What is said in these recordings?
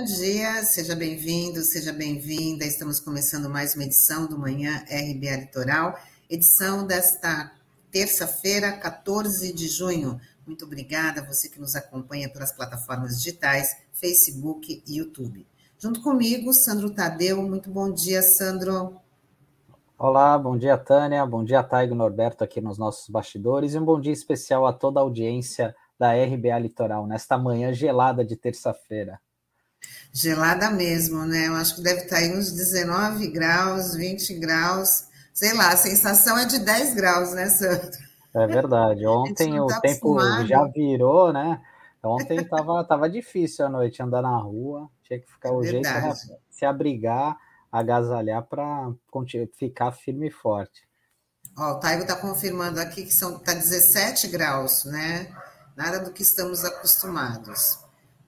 bom dia, seja bem-vindo, seja bem-vinda. Estamos começando mais uma edição do Manhã RBA Litoral, edição desta terça-feira, 14 de junho. Muito obrigada a você que nos acompanha pelas plataformas digitais, Facebook e YouTube. Junto comigo, Sandro Tadeu. Muito bom dia, Sandro. Olá, bom dia, Tânia. Bom dia, Taigo Norberto, aqui nos nossos bastidores. E um bom dia especial a toda a audiência da RBA Litoral, nesta manhã gelada de terça-feira. Gelada mesmo, né? Eu acho que deve estar aí uns 19 graus, 20 graus. Sei lá, a sensação é de 10 graus, né, Sandro? É verdade. Ontem o tá tempo acostumado. já virou, né? Ontem estava tava difícil a noite andar na rua, tinha que ficar é o jeito de se abrigar, agasalhar para ficar firme e forte. Ó, o Taigo está confirmando aqui que são tá 17 graus, né? nada do que estamos acostumados.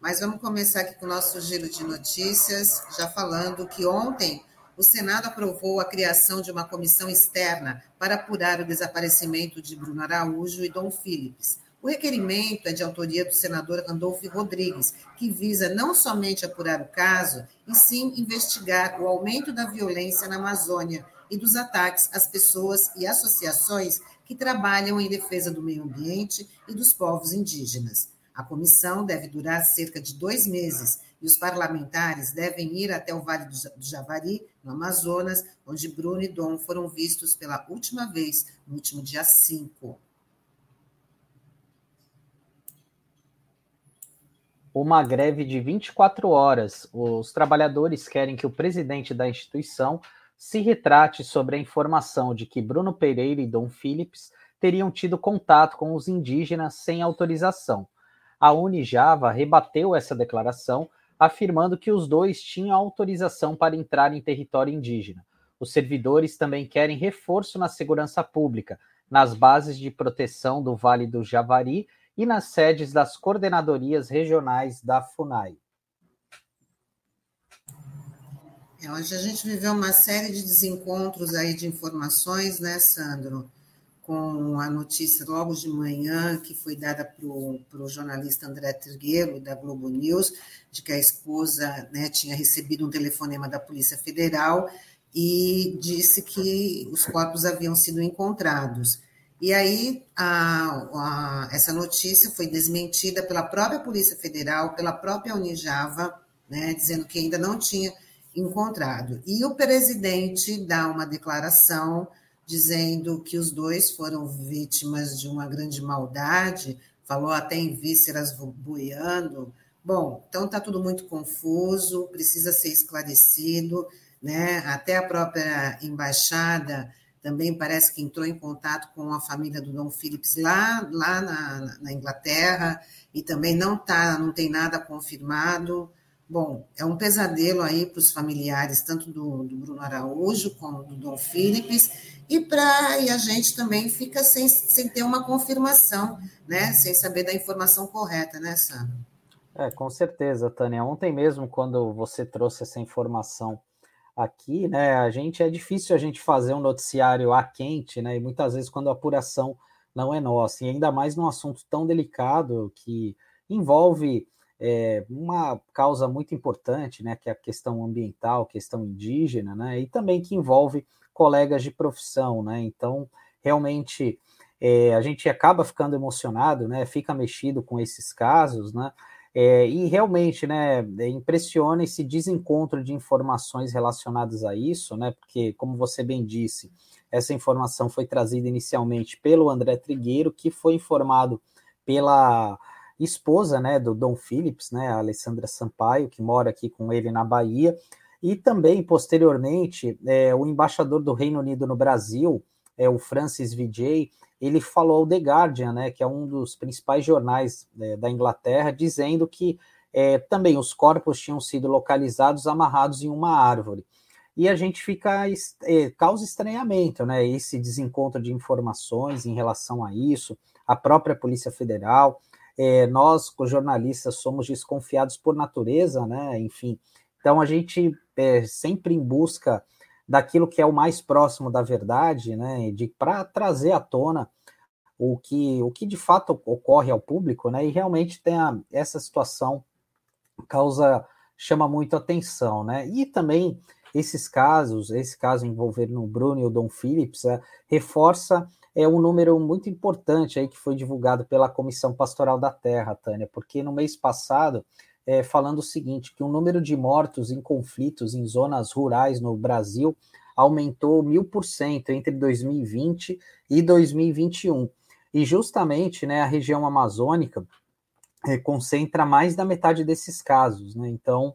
Mas vamos começar aqui com o nosso giro de notícias, já falando que ontem o Senado aprovou a criação de uma comissão externa para apurar o desaparecimento de Bruno Araújo e Dom Philips. O requerimento é de autoria do senador Randolfo Rodrigues, que visa não somente apurar o caso, e sim investigar o aumento da violência na Amazônia e dos ataques às pessoas e associações que trabalham em defesa do meio ambiente e dos povos indígenas. A comissão deve durar cerca de dois meses e os parlamentares devem ir até o Vale do Javari, no Amazonas, onde Bruno e Dom foram vistos pela última vez, no último dia 5. Uma greve de 24 horas. Os trabalhadores querem que o presidente da instituição se retrate sobre a informação de que Bruno Pereira e Dom Phillips teriam tido contato com os indígenas sem autorização. A Unijava rebateu essa declaração, afirmando que os dois tinham autorização para entrar em território indígena. Os servidores também querem reforço na segurança pública, nas bases de proteção do Vale do Javari e nas sedes das coordenadorias regionais da FUNAI. É, hoje a gente viveu uma série de desencontros aí de informações, né, Sandro? Com a notícia logo de manhã que foi dada para o jornalista André Trigueiro, da Globo News, de que a esposa né, tinha recebido um telefonema da Polícia Federal e disse que os corpos haviam sido encontrados. E aí, a, a, essa notícia foi desmentida pela própria Polícia Federal, pela própria Unijava, né, dizendo que ainda não tinha encontrado. E o presidente dá uma declaração dizendo que os dois foram vítimas de uma grande maldade, falou até em vísceras boiando. Bom, então está tudo muito confuso, precisa ser esclarecido, né? Até a própria embaixada também parece que entrou em contato com a família do Dom Phillips lá, lá na, na Inglaterra e também não tá, não tem nada confirmado. Bom, é um pesadelo aí para os familiares, tanto do, do, Bruno Araújo como do Dom Philips, e, pra, e a gente também fica sem, sem ter uma confirmação, né? Sem saber da informação correta, né, Sam? É, com certeza, Tânia. Ontem mesmo, quando você trouxe essa informação aqui, né? A gente é difícil a gente fazer um noticiário a quente, né? E muitas vezes quando a apuração não é nossa, e ainda mais num assunto tão delicado que envolve é, uma causa muito importante, né, que é a questão ambiental, questão indígena, né, e também que envolve colegas de profissão, né, então realmente é, a gente acaba ficando emocionado, né, fica mexido com esses casos, né, é, e realmente, né, impressiona esse desencontro de informações relacionadas a isso, né, porque, como você bem disse, essa informação foi trazida inicialmente pelo André Trigueiro, que foi informado pela esposa, né, do Dom Phillips, né, a Alessandra Sampaio, que mora aqui com ele na Bahia, e também, posteriormente, é, o embaixador do Reino Unido no Brasil, é, o Francis Vijay, ele falou ao The Guardian, né, que é um dos principais jornais é, da Inglaterra, dizendo que é, também os corpos tinham sido localizados amarrados em uma árvore. E a gente fica, é, causa estranhamento, né, esse desencontro de informações em relação a isso, a própria Polícia Federal, é, nós, jornalistas, somos desconfiados por natureza, né? Enfim, então a gente é sempre em busca daquilo que é o mais próximo da verdade, né? De para trazer à tona o que, o que de fato ocorre ao público, né? E realmente tem a, essa situação causa chama muito atenção, né? E também esses casos, esse caso envolvendo o Bruno e o Dom Phillips, é, reforça é um número muito importante aí que foi divulgado pela Comissão Pastoral da Terra, Tânia, porque no mês passado, é, falando o seguinte, que o número de mortos em conflitos em zonas rurais no Brasil aumentou mil por cento entre 2020 e 2021. E justamente né, a região amazônica é, concentra mais da metade desses casos. Né? Então,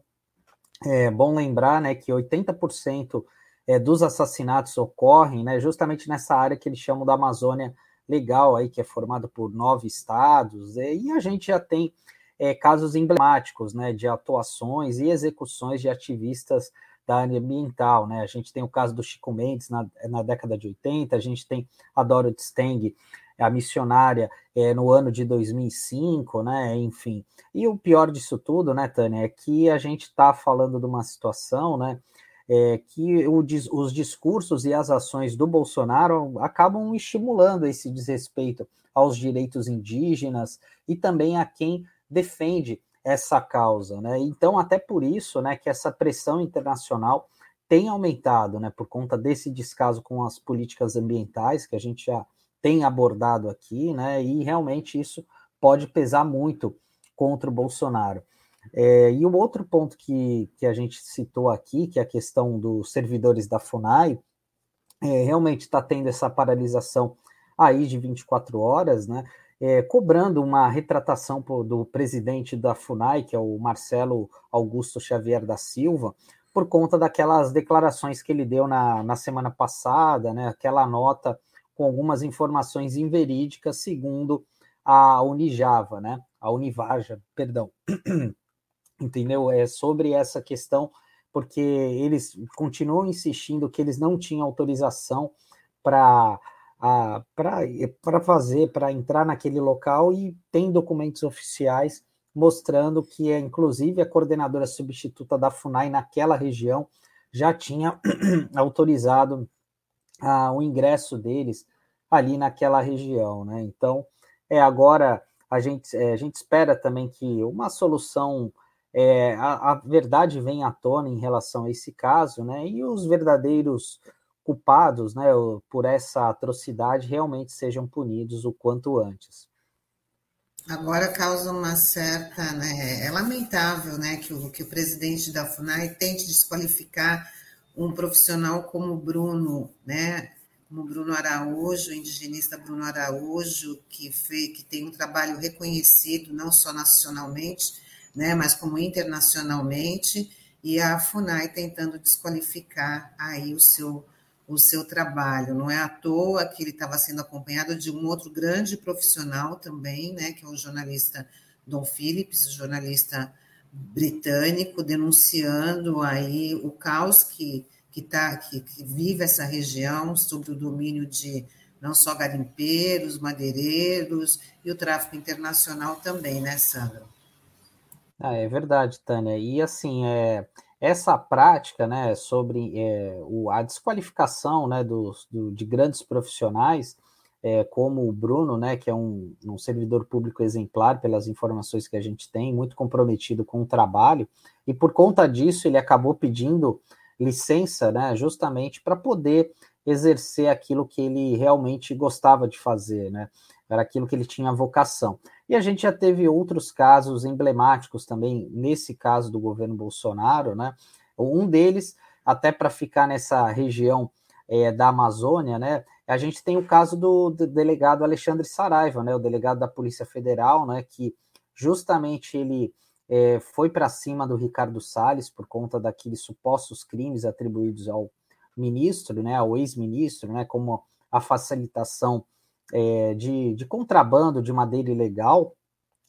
é bom lembrar né, que 80% é, dos assassinatos ocorrem né, justamente nessa área que eles chamam da Amazônia Legal, aí, que é formada por nove estados, é, e a gente já tem é, casos emblemáticos né, de atuações e execuções de ativistas da área ambiental. Né? A gente tem o caso do Chico Mendes na, na década de 80, a gente tem a Dorothy Steng, a missionária, é, no ano de 2005, né? enfim. E o pior disso tudo, né, Tânia, é que a gente está falando de uma situação né, é, que o, os discursos e as ações do Bolsonaro acabam estimulando esse desrespeito aos direitos indígenas e também a quem defende essa causa, né? Então, até por isso, né, que essa pressão internacional tem aumentado, né, por conta desse descaso com as políticas ambientais que a gente já tem abordado aqui, né? E realmente isso pode pesar muito contra o Bolsonaro. É, e o outro ponto que, que a gente citou aqui, que é a questão dos servidores da FUNAI, é, realmente está tendo essa paralisação aí de 24 horas, né? É, cobrando uma retratação do presidente da FUNAI, que é o Marcelo Augusto Xavier da Silva, por conta daquelas declarações que ele deu na, na semana passada, né? Aquela nota com algumas informações inverídicas, segundo a Unijava, né? A Univaja, perdão. entendeu? É sobre essa questão, porque eles continuam insistindo que eles não tinham autorização para para fazer, para entrar naquele local e tem documentos oficiais mostrando que, é, inclusive, a coordenadora substituta da FUNAI naquela região já tinha autorizado ah, o ingresso deles ali naquela região, né? Então, é agora a gente, é, a gente espera também que uma solução é, a, a, verdade vem à tona em relação a esse caso, né? E os verdadeiros culpados, né, por essa atrocidade realmente sejam punidos o quanto antes. Agora causa uma certa, né, é lamentável, né, que o, que o presidente da FUNAI tente desqualificar um profissional como o Bruno, né, como Bruno Araújo, o indigenista Bruno Araújo, que, fez, que tem um trabalho reconhecido não só nacionalmente, né, mas como internacionalmente, e a FUNAI tentando desqualificar aí o seu, o seu trabalho. Não é à toa que ele estava sendo acompanhado de um outro grande profissional também, né, que é o jornalista Don Phillips, jornalista britânico, denunciando aí o caos que, que, tá, que, que vive essa região sobre o domínio de não só garimpeiros, madeireiros e o tráfico internacional também, né, Sandra? Ah, é verdade, Tânia. E assim, é, essa prática né, sobre é, o, a desqualificação né, dos, do, de grandes profissionais, é, como o Bruno, né, que é um, um servidor público exemplar pelas informações que a gente tem, muito comprometido com o trabalho, e por conta disso ele acabou pedindo licença né, justamente para poder exercer aquilo que ele realmente gostava de fazer, né? Era aquilo que ele tinha vocação. E a gente já teve outros casos emblemáticos também, nesse caso do governo Bolsonaro, né? Um deles, até para ficar nessa região é, da Amazônia, né? A gente tem o caso do, do, delegado Alexandre Saraiva, né? O delegado da Polícia Federal, né? Que justamente ele é, foi para cima do Ricardo Salles por conta daqueles supostos crimes atribuídos ao ministro, né? Ao ex-ministro, né? Como a facilitação é, de, de contrabando de madeira ilegal,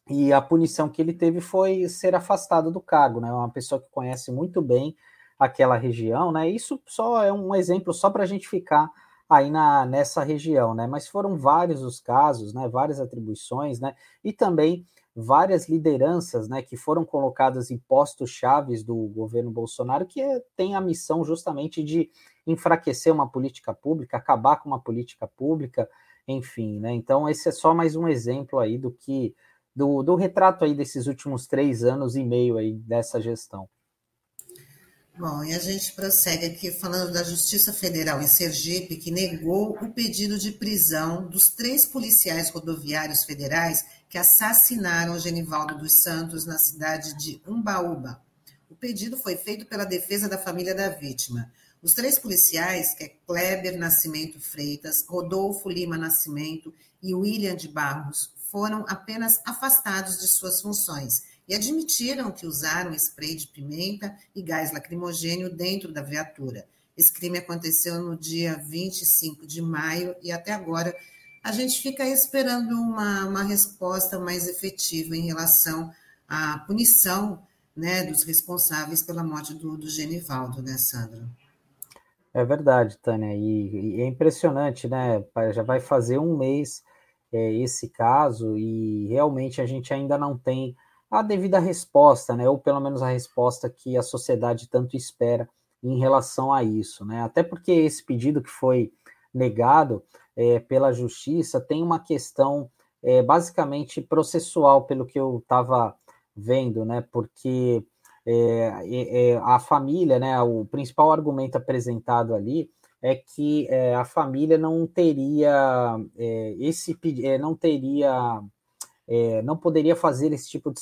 e a punição que ele teve foi ser afastado do cargo, né? Uma pessoa que conhece muito bem aquela região, né? Isso só é um exemplo só para a gente ficar aí na, nessa região, né? Mas foram vários os casos, né? Várias atribuições, né? E também várias lideranças, né? Que foram colocadas em postos chaves do governo Bolsonaro, que é, tem a missão justamente de enfraquecer uma política pública, acabar com uma política pública, enfim, né? Então, esse é só mais um exemplo aí do que do, do retrato aí desses últimos três anos e meio aí dessa gestão. Bom, e a gente prossegue aqui falando da Justiça Federal em Sergipe, que negou o pedido de prisão dos três policiais rodoviários federais que assassinaram Genivaldo dos Santos na cidade de Umbaúba. O pedido foi feito pela defesa da família da vítima. Os três policiais, que é Kleber Nascimento Freitas, Rodolfo Lima Nascimento e William de Barros, foram apenas afastados de suas funções e admitiram que usaram spray de pimenta e gás lacrimogênio dentro da viatura. Esse crime aconteceu no dia 25 de maio e até agora a gente fica esperando uma, uma resposta mais efetiva em relação à punição né, dos responsáveis pela morte do, do Genivaldo, né, Sandra? É verdade, Tânia, e, e, é impressionante, né? Já vai fazer um mês é, esse caso e realmente a gente ainda não tem a devida resposta, né? Ou pelo menos a resposta que a sociedade tanto espera em relação a isso, né? Até porque esse pedido que foi negado é, pela justiça tem uma questão é, basicamente processual, pelo que eu estava vendo, né? Porque é, é, a família, né? O principal argumento apresentado ali é que é, a família não teria é, esse não teria é, não poderia fazer esse tipo de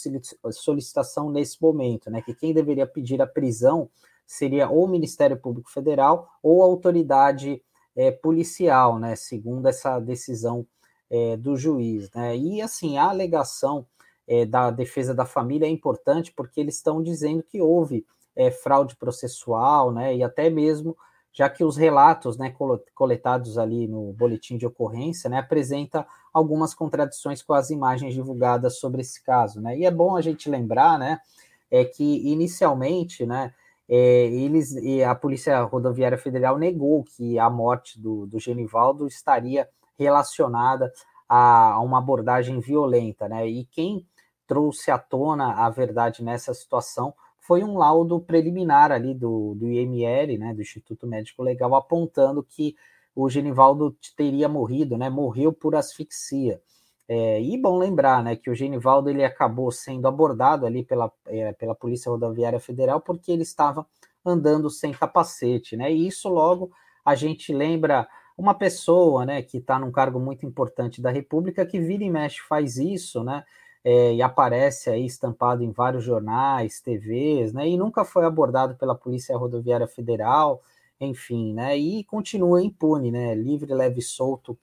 solicitação nesse momento, né? Que quem deveria pedir a prisão seria ou o Ministério Público Federal ou a autoridade é, policial, né? Segundo essa decisão é, do juiz, né? E assim, a alegação é, da defesa da família é importante porque eles estão dizendo que houve é, fraude processual, né? E até mesmo já que os relatos né, coletados ali no boletim de ocorrência né, apresenta algumas contradições com as imagens divulgadas sobre esse caso. Né? E é bom a gente lembrar né, é que, inicialmente, né, é, eles, a Polícia Rodoviária Federal negou que a morte do, do Genivaldo estaria relacionada a, a uma abordagem violenta. Né? E quem trouxe à tona a verdade nessa situação foi um laudo preliminar ali do, do IML, né, do Instituto Médico Legal, apontando que o Genivaldo teria morrido, né, morreu por asfixia. É, e bom lembrar, né, que o Genivaldo ele acabou sendo abordado ali pela, é, pela Polícia Rodoviária Federal porque ele estava andando sem capacete, né, e isso logo a gente lembra uma pessoa, né, que está num cargo muito importante da República que vira e mexe faz isso, né, é, e aparece aí estampado em vários jornais, TVs, né? E nunca foi abordado pela Polícia Rodoviária Federal, enfim, né? E continua impune, né? Livre, leve e solto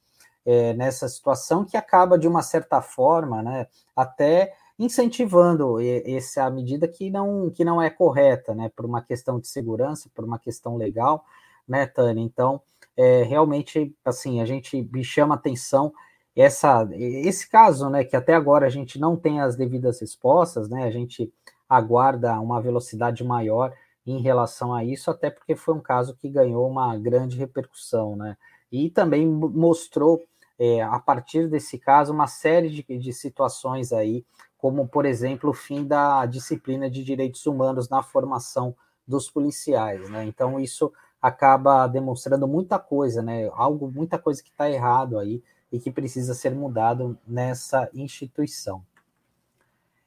é, nessa situação que acaba de uma certa forma, né? Até incentivando essa medida que não que não é correta, né? Por uma questão de segurança, por uma questão legal, né, Tânia? Então, é, realmente, assim, a gente chama atenção essa, esse caso, né, que até agora a gente não tem as devidas respostas, né, a gente aguarda uma velocidade maior em relação a isso, até porque foi um caso que ganhou uma grande repercussão, né, e também mostrou, é, a partir desse caso, uma série de, de situações aí, como, por exemplo, o fim da disciplina de direitos humanos na formação dos policiais, né, então isso acaba demonstrando muita coisa, né, algo, muita coisa que está errado aí, e que precisa ser mudado nessa instituição.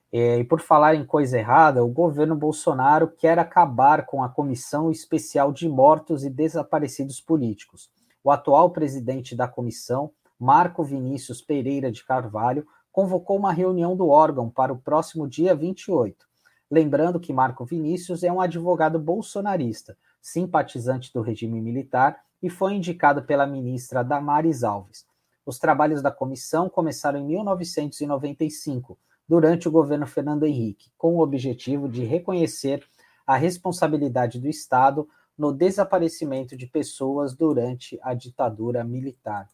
É, e por falar em coisa errada, o governo Bolsonaro quer acabar com a Comissão Especial de Mortos e Desaparecidos Políticos. O atual presidente da comissão, Marco Vinícius Pereira de Carvalho, convocou uma reunião do órgão para o próximo dia 28. Lembrando que Marco Vinícius é um advogado bolsonarista, simpatizante do regime militar e foi indicado pela ministra Damares Alves. Os trabalhos da comissão começaram em 1995, durante o governo Fernando Henrique, com o objetivo de reconhecer a responsabilidade do Estado no desaparecimento de pessoas durante a ditadura militar.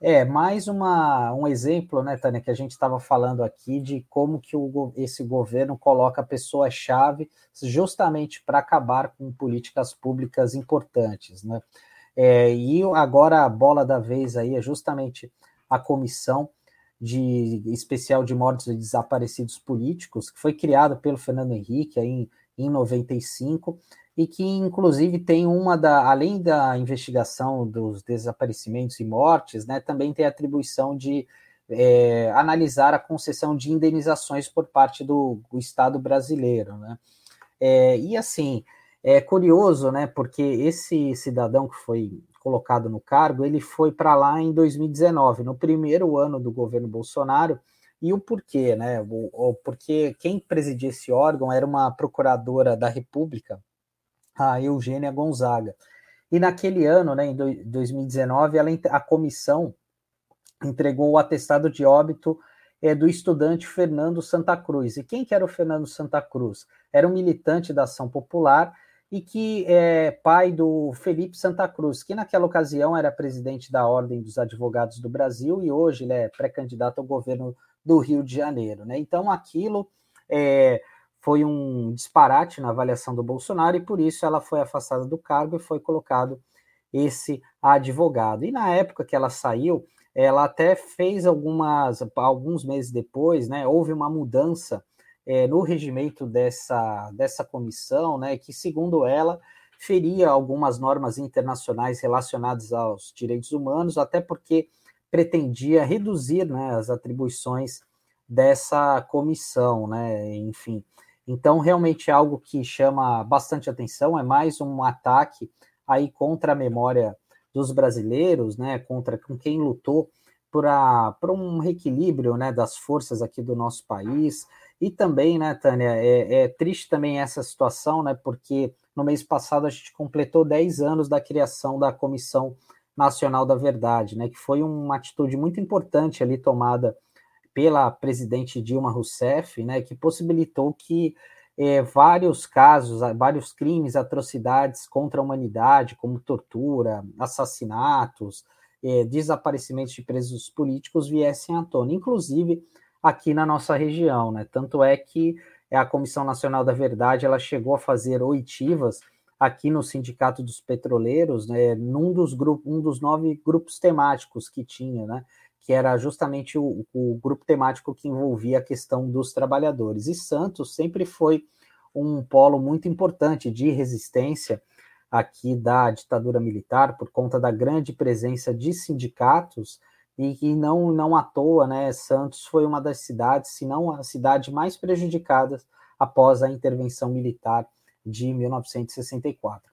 É, mais uma, um exemplo, né, Tânia, que a gente estava falando aqui de como que o, esse governo coloca pessoas-chave justamente para acabar com políticas públicas importantes, né? É, e agora a bola da vez aí é justamente a comissão de especial de mortos e desaparecidos políticos, que foi criada pelo Fernando Henrique aí em, em 95 e que inclusive tem uma da além da investigação dos desaparecimentos e mortes, né, também tem a atribuição de é, analisar a concessão de indenizações por parte do, do Estado brasileiro, né? É, e assim, É curioso, né? Porque esse cidadão que foi colocado no cargo, ele foi para lá em 2019, no primeiro ano do governo Bolsonaro. E o porquê, né? O, o, porque quem presidia esse órgão era uma procuradora da República, a Eugênia Gonzaga. E naquele ano, né, em 2019, ela, a comissão entregou o atestado de óbito é, do estudante Fernando Santa Cruz. E quem que era o Fernando Santa Cruz? Era um militante da Ação Popular e que é pai do Felipe Santa Cruz, que naquela ocasião era presidente da Ordem dos Advogados do Brasil e hoje ele é pré-candidato ao governo do Rio de Janeiro. Né? Então aquilo é, foi um disparate na avaliação do Bolsonaro e por isso ela foi afastada do cargo e foi colocado esse advogado. E na época que ela saiu, ela até fez algumas, alguns meses depois, né, houve uma mudança é, no regimento dessa, dessa comissão, né, que, segundo ela, feria algumas normas internacionais relacionadas aos direitos humanos, até porque pretendia reduzir né, as atribuições dessa comissão, né, enfim. Então, realmente é algo que chama bastante atenção, é mais um ataque aí contra a memória dos brasileiros, né, contra com quem lutou para um reequilíbrio né, das forças aqui do nosso país, e também, né, Tânia, é, é, triste também essa situação, né, porque no mês passado a gente completou 10 anos da criação da Comissão Nacional da Verdade, né, que foi uma atitude muito importante ali tomada pela presidente Dilma Rousseff, né, que possibilitou que é, vários casos, vários crimes, atrocidades contra a humanidade, como tortura, assassinatos, é, desaparecimentos de presos políticos viessem à tona, inclusive aqui na nossa região, né? Tanto é que a Comissão Nacional da Verdade ela chegou a fazer oitivas aqui no Sindicato dos Petroleiros, né, num dos grupos, um dos nove grupos temáticos que tinha, né, que era justamente o, o grupo temático que envolvia a questão dos trabalhadores. E Santos sempre foi um polo muito importante de resistência aqui da ditadura militar por conta da grande presença de sindicatos e que não, não à toa, né, Santos foi uma das cidades, se não a cidade mais prejudicada após a intervenção militar de 1964.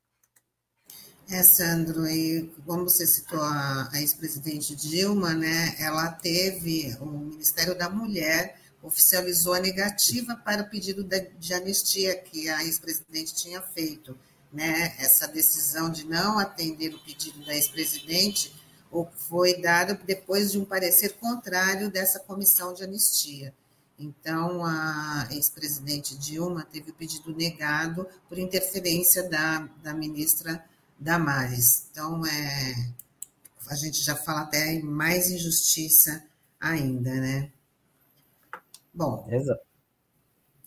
É, Sandro, e como você citou a, a ex-presidente Dilma, né, ela teve, o Ministério da Mulher oficializou a negativa para o pedido de, de anistia que a ex-presidente tinha feito. Né, essa decisão de não atender o pedido da ex-presidente foi dada depois de um parecer contrário dessa comissão de anistia. Então, a ex-presidente Dilma teve o pedido negado por interferência da, da ministra Damares. Então, é, a gente já fala até em mais injustiça ainda, né? Bom. Exato.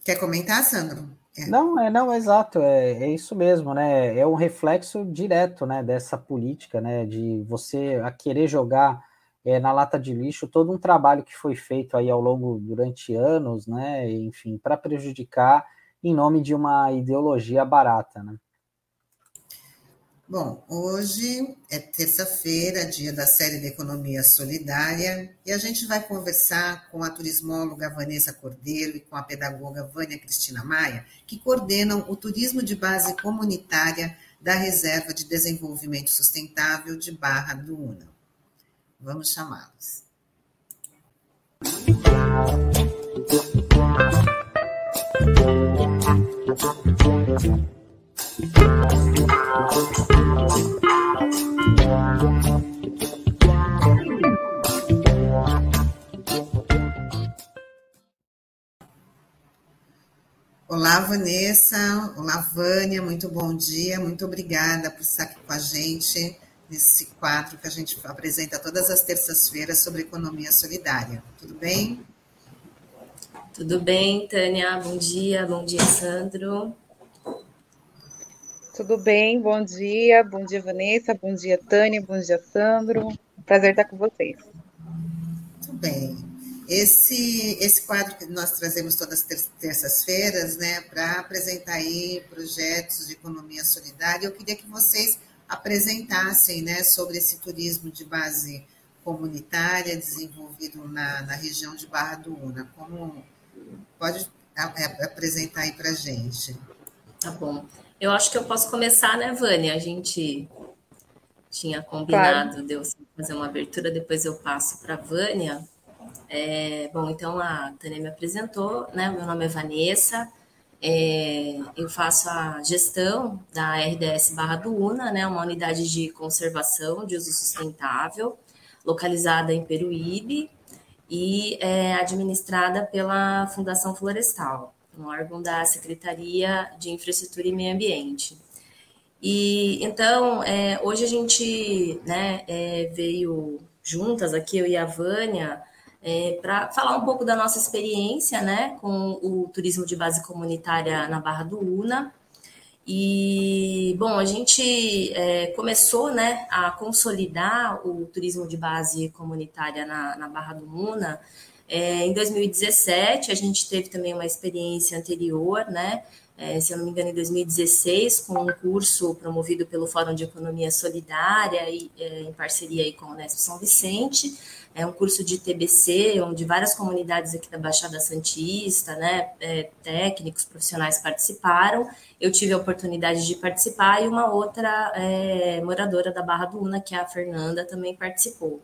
Quer comentar, Sandro? É. Não, é não, exato, é, é isso mesmo, né? É um reflexo direto, né, dessa política, né, de você a querer jogar é, na lata de lixo todo um trabalho que foi feito aí ao longo durante anos, né, enfim, para prejudicar em nome de uma ideologia barata, né? Bom, hoje é terça-feira, dia da série de Economia Solidária, e a gente vai conversar com a turismóloga Vanessa Cordeiro e com a pedagoga Vânia Cristina Maia, que coordenam o turismo de base comunitária da Reserva de Desenvolvimento Sustentável de Barra do Una. Vamos chamá-los. Olá, Vanessa. Olá, Vânia. Muito bom dia. Muito obrigada por estar aqui com a gente nesse quadro que a gente apresenta todas as terças-feiras sobre economia solidária. Tudo bem? Tudo bem, Tânia. Bom dia. Bom dia, Sandro. Tudo bem? Bom dia. Bom dia, Vanessa. Bom dia, Tânia. Bom dia, Sandro. Prazer estar com vocês. Tudo bem. Esse, esse quadro que nós trazemos todas as terças-feiras, né, para apresentar aí projetos de economia solidária, eu queria que vocês apresentassem, né, sobre esse turismo de base comunitária desenvolvido na, na região de Barra do Una. Como pode apresentar aí para a gente? Tá bom. Eu acho que eu posso começar, né, Vânia? A gente tinha combinado claro. de eu fazer uma abertura, depois eu passo para a Vânia. É, bom, então a Tânia me apresentou, né? Meu nome é Vanessa, é, eu faço a gestão da RDS Barra do Una, né? Uma unidade de conservação de uso sustentável, localizada em Peruíbe e é administrada pela Fundação Florestal, um órgão da Secretaria de Infraestrutura e Meio Ambiente. E então, é, hoje a gente né, é, veio juntas aqui, eu e a Vânia, é, para falar um pouco da nossa experiência né, com o turismo de base comunitária na Barra do Una. E, bom, a gente é, começou né, a consolidar o turismo de base comunitária na, na Barra do Una é, em 2017. A gente teve também uma experiência anterior, né, é, se eu não me engano, em 2016, com um curso promovido pelo Fórum de Economia Solidária, e, é, em parceria aí com o Unesp São Vicente. É um curso de TBC, onde várias comunidades aqui da Baixada Santista, né, é, técnicos, profissionais participaram. Eu tive a oportunidade de participar e uma outra é, moradora da Barra do Una, que é a Fernanda, também participou.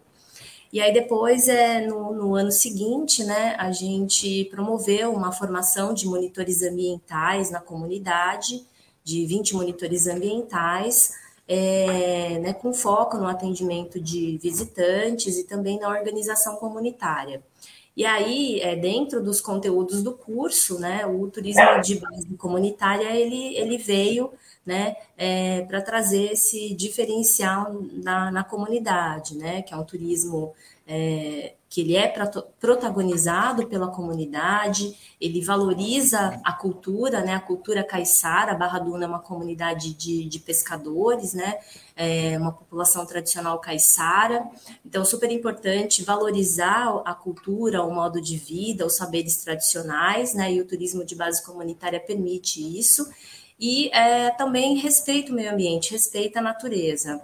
E aí depois, é, no, no, ano seguinte, né, a gente promoveu uma formação de monitores ambientais na comunidade, de 20 monitores ambientais, é, né, com foco no atendimento de visitantes e também na organização comunitária. E aí, é, dentro dos conteúdos do curso, né, o turismo de base comunitária, ele, ele veio né, é, para trazer esse diferencial na, na comunidade, né, que é um turismo é, que ele é protagonizado pela comunidade, ele valoriza a cultura, né, a cultura caiçara, Barra Duna é uma comunidade de, de pescadores, né, é uma população tradicional caiçara, então super importante valorizar a cultura, o modo de vida, os saberes tradicionais, né, e o turismo de base comunitária permite isso, e é, também respeita o meio ambiente, respeita a natureza.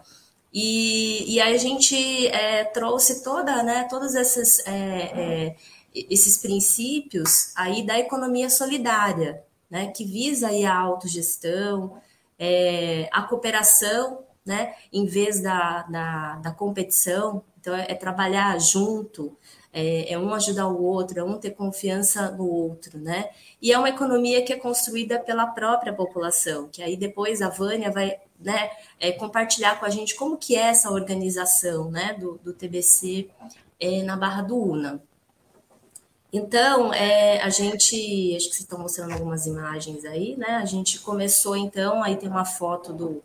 E, e aí a gente é, trouxe toda, né, todos esses, é, é, esses princípios aí da economia solidária, né, que visa aí a autogestão, é, a cooperação, né, em vez da, da, da competição. Então, é, é trabalhar junto, é, é, um ajudar o outro, é um ter confiança no outro, né? E é uma economia que é construída pela própria população, que aí depois a Vânia vai né, é, compartilhar com a gente como que é essa organização né, do, do TBC é, na Barra do Una. Então, é, a gente, acho que vocês estão mostrando algumas imagens aí, né? A gente começou, então, aí tem uma foto do,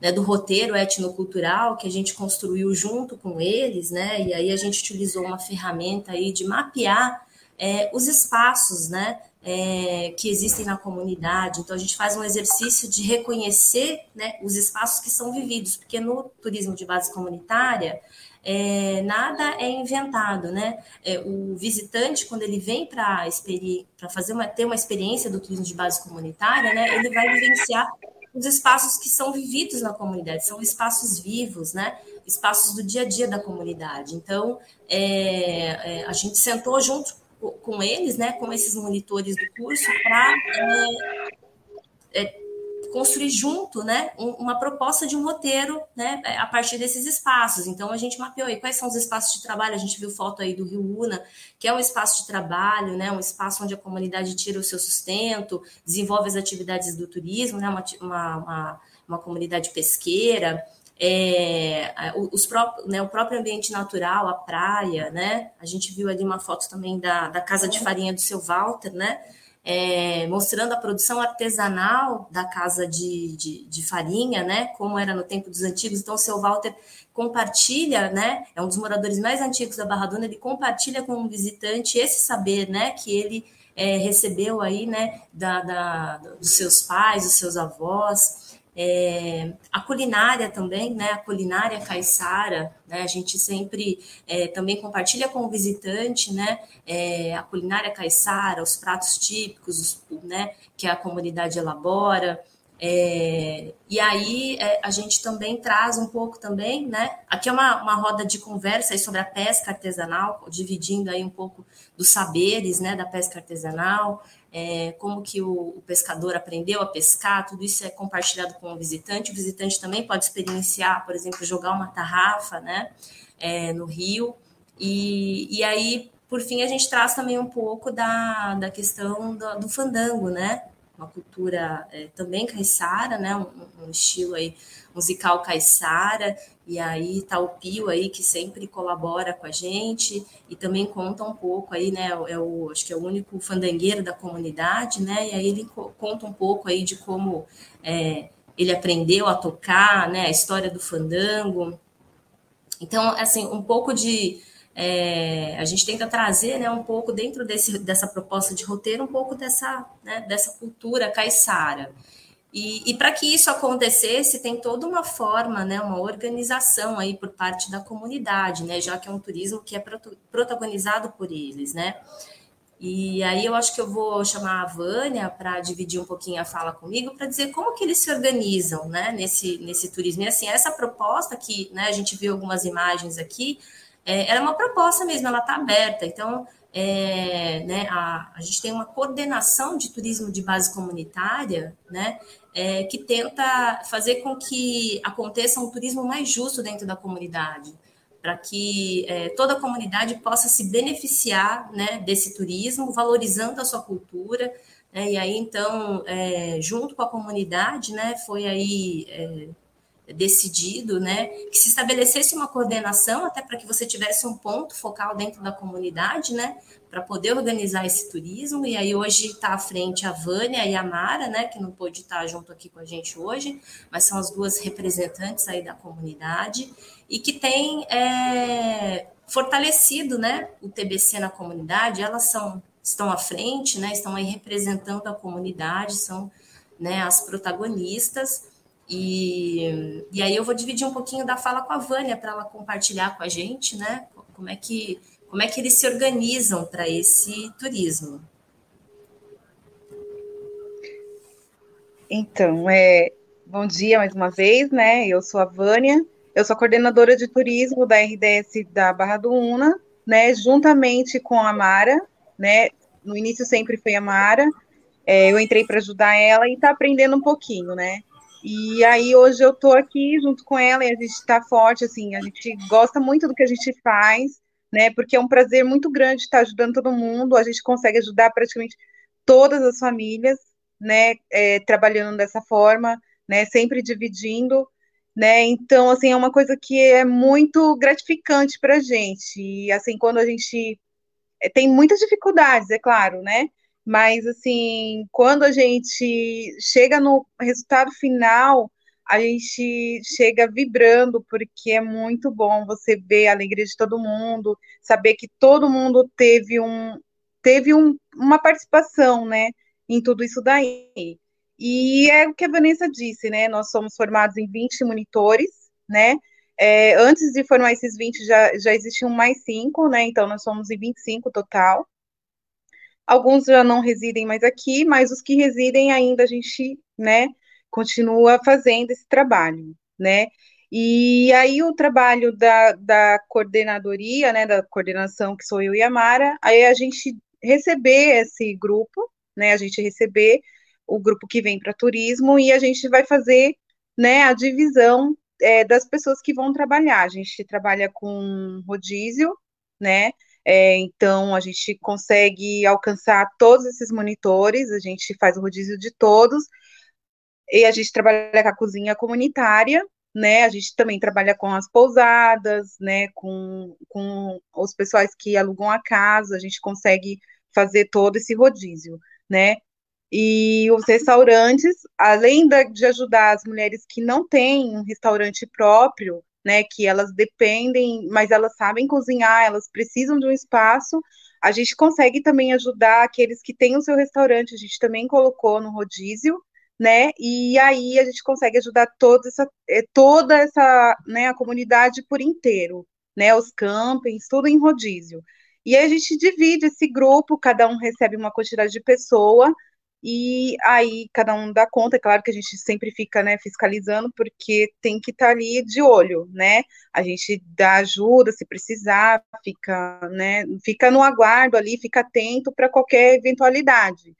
né, do roteiro etnocultural que a gente construiu junto com eles, né? E aí a gente utilizou uma ferramenta aí de mapear é, os espaços, né? É, que existem na comunidade. Então, a gente faz um exercício de reconhecer né, os espaços que são vividos, porque no turismo de base comunitária, é, nada é inventado, né? É, o visitante, quando ele vem para fazer uma, ter uma experiência do turismo de base comunitária, né, ele vai vivenciar os espaços que são vividos na comunidade, são espaços vivos, né? Espaços do dia a dia da comunidade. Então, é, é a gente sentou junto com eles, né, com esses monitores do curso, para é, é, construir junto, né, uma proposta de um roteiro, né, a partir desses espaços. Então a gente mapeou aí quais são os espaços de trabalho. A gente viu foto aí do Rio Una, que é um espaço de trabalho, né, um espaço onde a comunidade tira o seu sustento, desenvolve as atividades do turismo, né, uma, uma, uma comunidade pesqueira é, os próprios, né, o próprio ambiente natural, a praia, né? A gente viu ali uma foto também da, da casa de farinha do seu Walter, né? É, mostrando a produção artesanal da casa de, de, de, farinha, né? Como era no tempo dos antigos. Então, o seu Walter compartilha, né? É um dos moradores mais antigos da Barra Duna, ele compartilha com o visitante esse saber, né? Que ele é, recebeu aí, né? Da, da, dos seus pais, dos seus avós. É, a culinária também, né? A culinária caiçara, né? A gente sempre é, também compartilha com o visitante, né? É, a culinária caiçara, os pratos típicos, né? Que a comunidade elabora. É, e aí é, a gente também traz um pouco também, né? Aqui é uma, uma roda de conversa sobre a pesca artesanal, dividindo aí um pouco dos saberes, né, da pesca artesanal, é, como que o, o, pescador aprendeu a pescar, tudo isso é compartilhado com o visitante. O visitante também pode experienciar, por exemplo, jogar uma tarrafa, né, é, no rio. E, e aí, por fim, a gente traz também um pouco da, da questão do, do fandango, né, uma cultura é, também caiçara, né? Um, um, estilo aí musical caiçara, e aí tá o Pio aí que sempre colabora com a gente e também conta um pouco aí, né? É o, acho que é o único fandangueiro da comunidade, né? E aí ele conta um pouco aí de como é, ele aprendeu a tocar, né? A história do fandango. Então, assim, um pouco de é, a gente tenta trazer né, um pouco dentro desse, dessa proposta de roteiro, um pouco dessa, né, dessa cultura caiçara. E, e para que isso acontecesse, tem toda uma forma, né, uma organização aí por parte da comunidade, né, já que é um turismo que é protagonizado por eles, né. E aí eu acho que eu vou chamar a Vânia para dividir um pouquinho a fala comigo, para dizer como que eles se organizam, né, nesse, nesse turismo. E assim, essa proposta que, né, a gente viu algumas imagens aqui, é, era uma proposta mesmo, ela está aberta. Então, é, né, a, a gente tem uma coordenação de turismo de base comunitária, né, é, que tenta fazer com que aconteça um turismo mais justo dentro da comunidade, para que é, toda a comunidade possa se beneficiar né, desse turismo, valorizando a sua cultura. Né, e aí, então, é, junto com a comunidade, né, foi aí é, decidido, né, que se estabelecesse uma coordenação até para que você tivesse um ponto focal dentro da comunidade, né, para poder organizar esse turismo. E aí hoje está à frente a Vânia e a Mara, né, que não pôde estar junto aqui com a gente hoje, mas são as duas representantes aí da comunidade e que tem é, fortalecido, né, o TBC na comunidade. Elas são estão à frente, né, estão aí representando a comunidade, são né, as protagonistas. E, e aí eu vou dividir um pouquinho da fala com a Vânia para ela compartilhar com a gente, né? Como é que, como é que eles se organizam para esse turismo. Então, é, bom dia mais uma vez, né? Eu sou a Vânia, eu sou coordenadora de turismo da RDS da Barra do Una, né? Juntamente com a Mara, né? No início sempre foi a Mara, é, eu entrei para ajudar ela e está aprendendo um pouquinho, né? E aí hoje eu tô aqui junto com ela e a gente está forte, assim, a gente gosta muito do que a gente faz, né? Porque é um prazer muito grande estar ajudando todo mundo, a gente consegue ajudar praticamente todas as famílias, né? É, trabalhando dessa forma, né? Sempre dividindo, né? Então, assim, é uma coisa que é muito gratificante para a gente. E assim, quando a gente é, tem muitas dificuldades, é claro, né? Mas assim, quando a gente chega no resultado final, a gente chega vibrando, porque é muito bom você ver a alegria de todo mundo, saber que todo mundo teve, um, teve um, uma participação, né, em tudo isso daí. E é o que a Vanessa disse, né, nós somos formados em 20 monitores, né, é, antes de formar esses 20 já, já existiam mais 5, né, então nós somos em 25 total, Alguns já não residem mais aqui, mas os que residem ainda a gente, né, continua fazendo esse trabalho, né? E aí o trabalho da, da coordenadoria, né, da coordenação que sou eu e a Mara, aí a gente receber esse grupo, né, a gente receber o grupo que vem para turismo e a gente vai fazer, né, a divisão é, das pessoas que vão trabalhar. A gente trabalha com rodízio, né, é, então, a gente consegue alcançar todos esses monitores, a gente faz o rodízio de todos, e a gente trabalha com a cozinha comunitária, né? A gente também trabalha com as pousadas, né? Com, com os pessoais que alugam a casa, a gente consegue fazer todo esse rodízio, né? E os restaurantes, além de ajudar as mulheres que não têm um restaurante próprio, né, que elas dependem, mas elas sabem cozinhar, elas precisam de um espaço. A gente consegue também ajudar aqueles que têm o seu restaurante, a gente também colocou no rodízio, né? E aí a gente consegue ajudar toda essa, é, toda essa, né, a comunidade por inteiro, né? Os campings, tudo em rodízio. E aí a gente divide esse grupo, cada um recebe uma quantidade de pessoa, e aí cada um dá conta, é claro que a gente sempre fica, né, fiscalizando, porque tem que estar tá ali de olho, né? A gente dá ajuda se precisar, fica, né, fica no aguardo ali, fica atento para qualquer eventualidade,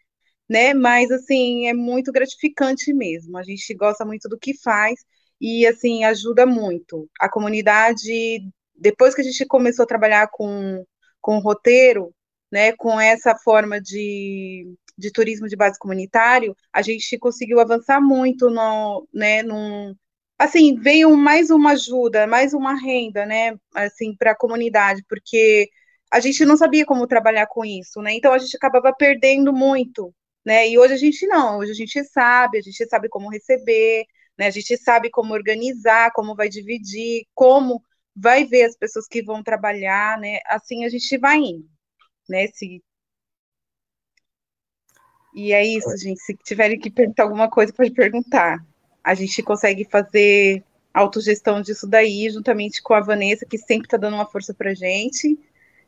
né? Mas assim, é muito gratificante mesmo. A gente gosta muito do que faz e assim ajuda muito. A comunidade, depois que a gente começou a trabalhar com com roteiro, né, com essa forma de de turismo de base comunitário, a gente conseguiu avançar muito no, né, num, assim, veio mais uma ajuda, mais uma renda, né, assim, para a comunidade, porque a gente não sabia como trabalhar com isso, né, então a gente acabava perdendo muito, né, e hoje a gente não, hoje a gente sabe, a gente sabe como receber, né, a gente sabe como organizar, como vai dividir, como vai ver as pessoas que vão trabalhar, né, assim a gente vai indo, né, se e é isso, gente. Se tiverem que perguntar alguma coisa, pode perguntar. A gente consegue fazer autogestão disso daí, juntamente com a Vanessa, que sempre está dando uma força para gente,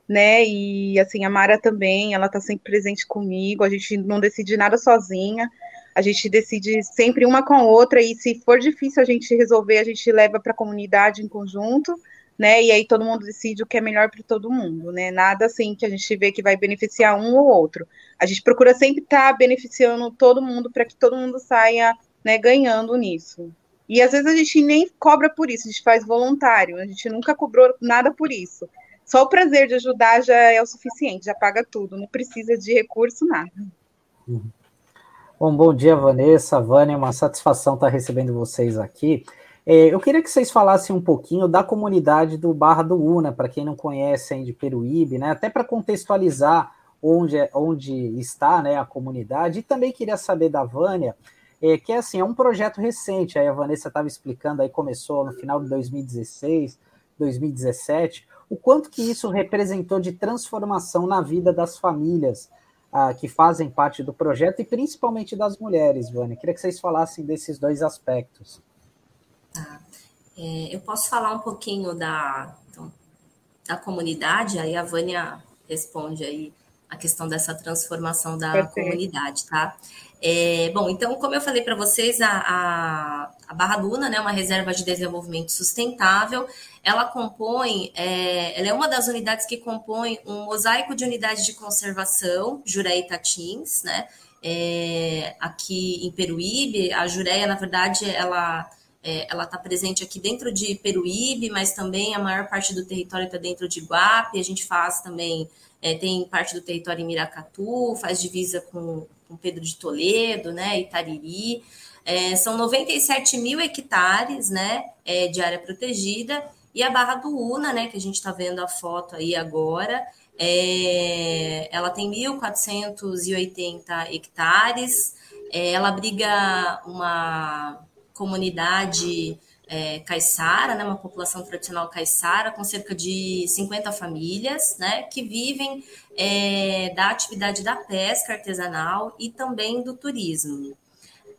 né? E assim, a Mara também, ela está sempre presente comigo. A gente não decide nada sozinha. A gente decide sempre uma com a outra, e se for difícil a gente resolver, a gente leva para a comunidade em conjunto né? E aí todo mundo decide o que é melhor para todo mundo, né? Nada assim que a gente vê que vai beneficiar um ou outro. A gente procura sempre estar tá beneficiando todo mundo para que todo mundo saia, né, ganhando nisso. E às vezes a gente nem cobra por isso, a gente faz voluntário, a gente nunca cobrou nada por isso. Só o prazer de ajudar já é o suficiente, já paga tudo, não precisa de recurso, nada. Uhum. Bom, bom dia, Vanessa, Vânia, uma satisfação estar recebendo vocês aqui. É, eu queria que vocês falassem um pouquinho da comunidade do Barra do Una, para quem não conhece ainda de Peruíbe, né? Até para contextualizar onde, é, onde está né, a comunidade. E também queria saber da Vânia, é, que é assim, é um projeto recente, aí a Vanessa estava explicando, aí começou no final de 2016, 2017, o quanto que isso representou de transformação na vida das famílias ah, que fazem parte do projeto e principalmente das mulheres, Vânia. Queria que vocês falassem desses dois aspectos. Tá. É, eu posso falar um pouquinho da, então, da comunidade, aí a Vânia responde aí a questão dessa transformação da Perfeito. comunidade, tá? É, bom, então, como eu falei para vocês, a, a, a, Barra Duna é né, uma reserva de desenvolvimento sustentável. Ela compõe, é, ela é uma das unidades que compõe um mosaico de unidades de conservação, Jureia e Tatins, né? É, aqui em Peruíbe, a Jureia, na verdade, ela é, ela está presente aqui dentro de Peruíbe, mas também a maior parte do território está dentro de Guape. A gente faz também, é, tem parte do território em Miracatu, faz divisa com, com Pedro de Toledo, né, Itariri. É, são 97 mil hectares né, é, de área protegida. E a Barra do Una, né, que a gente está vendo a foto aí agora, é, ela tem 1.480 hectares. É, ela abriga uma comunidade é, caiçara, né, uma população tradicional caiçara, com cerca de 50 famílias, né, que vivem é, da atividade da pesca artesanal e também do turismo.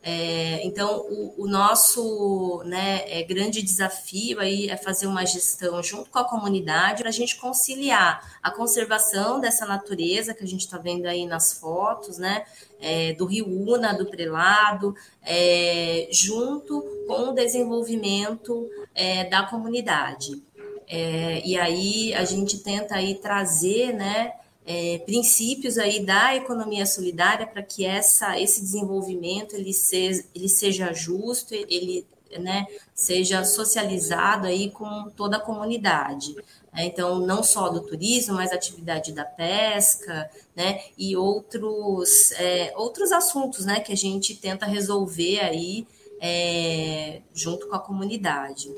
É, então, o, o, nosso né, é, grande desafio aí é fazer uma gestão junto com a comunidade para a gente conciliar a conservação dessa natureza que a gente está vendo aí nas fotos, né, é, do Rio Una, do Prelado, é, junto com o desenvolvimento é, da comunidade. É, e aí a gente tenta aí trazer, né, é, princípios aí da economia solidária para que essa, esse desenvolvimento ele seja, ele seja justo, ele né, seja socializado aí com toda a comunidade. Né? Então, não só do turismo, mas atividade da pesca, né, e outros, é, outros assuntos, né, que a gente tenta resolver aí é, junto com a comunidade.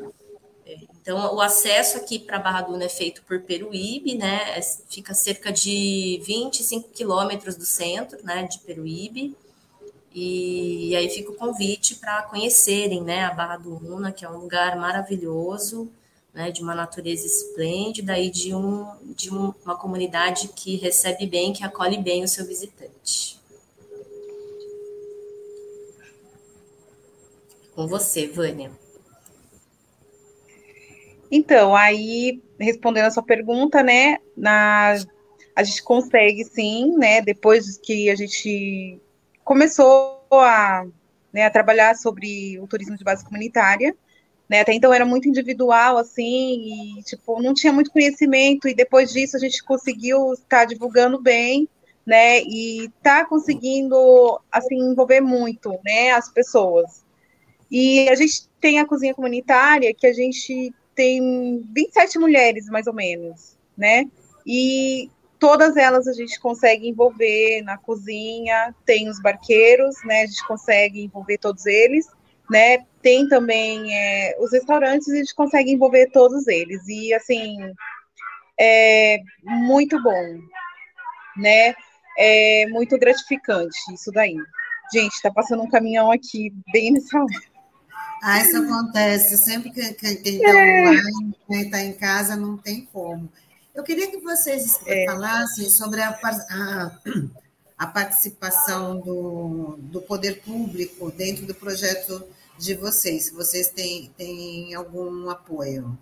Então, o acesso aqui para Barra Duna é feito por Peruíbe, né? É, fica cerca de 25 quilômetros do centro, né, de Peruíbe. E, e aí fica o convite para conhecerem, né, a Barra do Una, que é um lugar maravilhoso, né, de uma natureza esplêndida e de, um, de um, uma comunidade que recebe bem, que acolhe bem o seu visitante. Com você, Vânia. Então, aí, respondendo a sua pergunta, né, na, a gente consegue sim, né, depois que a gente começou a, né, a trabalhar sobre o turismo de base comunitária, né? Até então era muito individual, assim, e tipo, não tinha muito conhecimento, e depois disso a gente conseguiu estar divulgando bem, né? E tá conseguindo assim envolver muito, né, as pessoas. E a gente tem a cozinha comunitária, que a gente tem 27 mulheres, mais ou menos, né? E todas elas a gente consegue envolver na cozinha, tem os barqueiros, né? A gente consegue envolver todos eles, né? Tem também é, os restaurantes, a gente consegue envolver todos eles. E assim, é muito bom, né? É muito gratificante isso daí. Gente, tá passando um caminhão aqui, bem nessa hora. Ah, isso acontece. Sempre que quem está é. online, quem está em casa, não tem como. Eu queria que vocês é. falassem sobre a, a, a participação do, do poder público dentro do projeto de vocês, se vocês têm, têm algum apoio.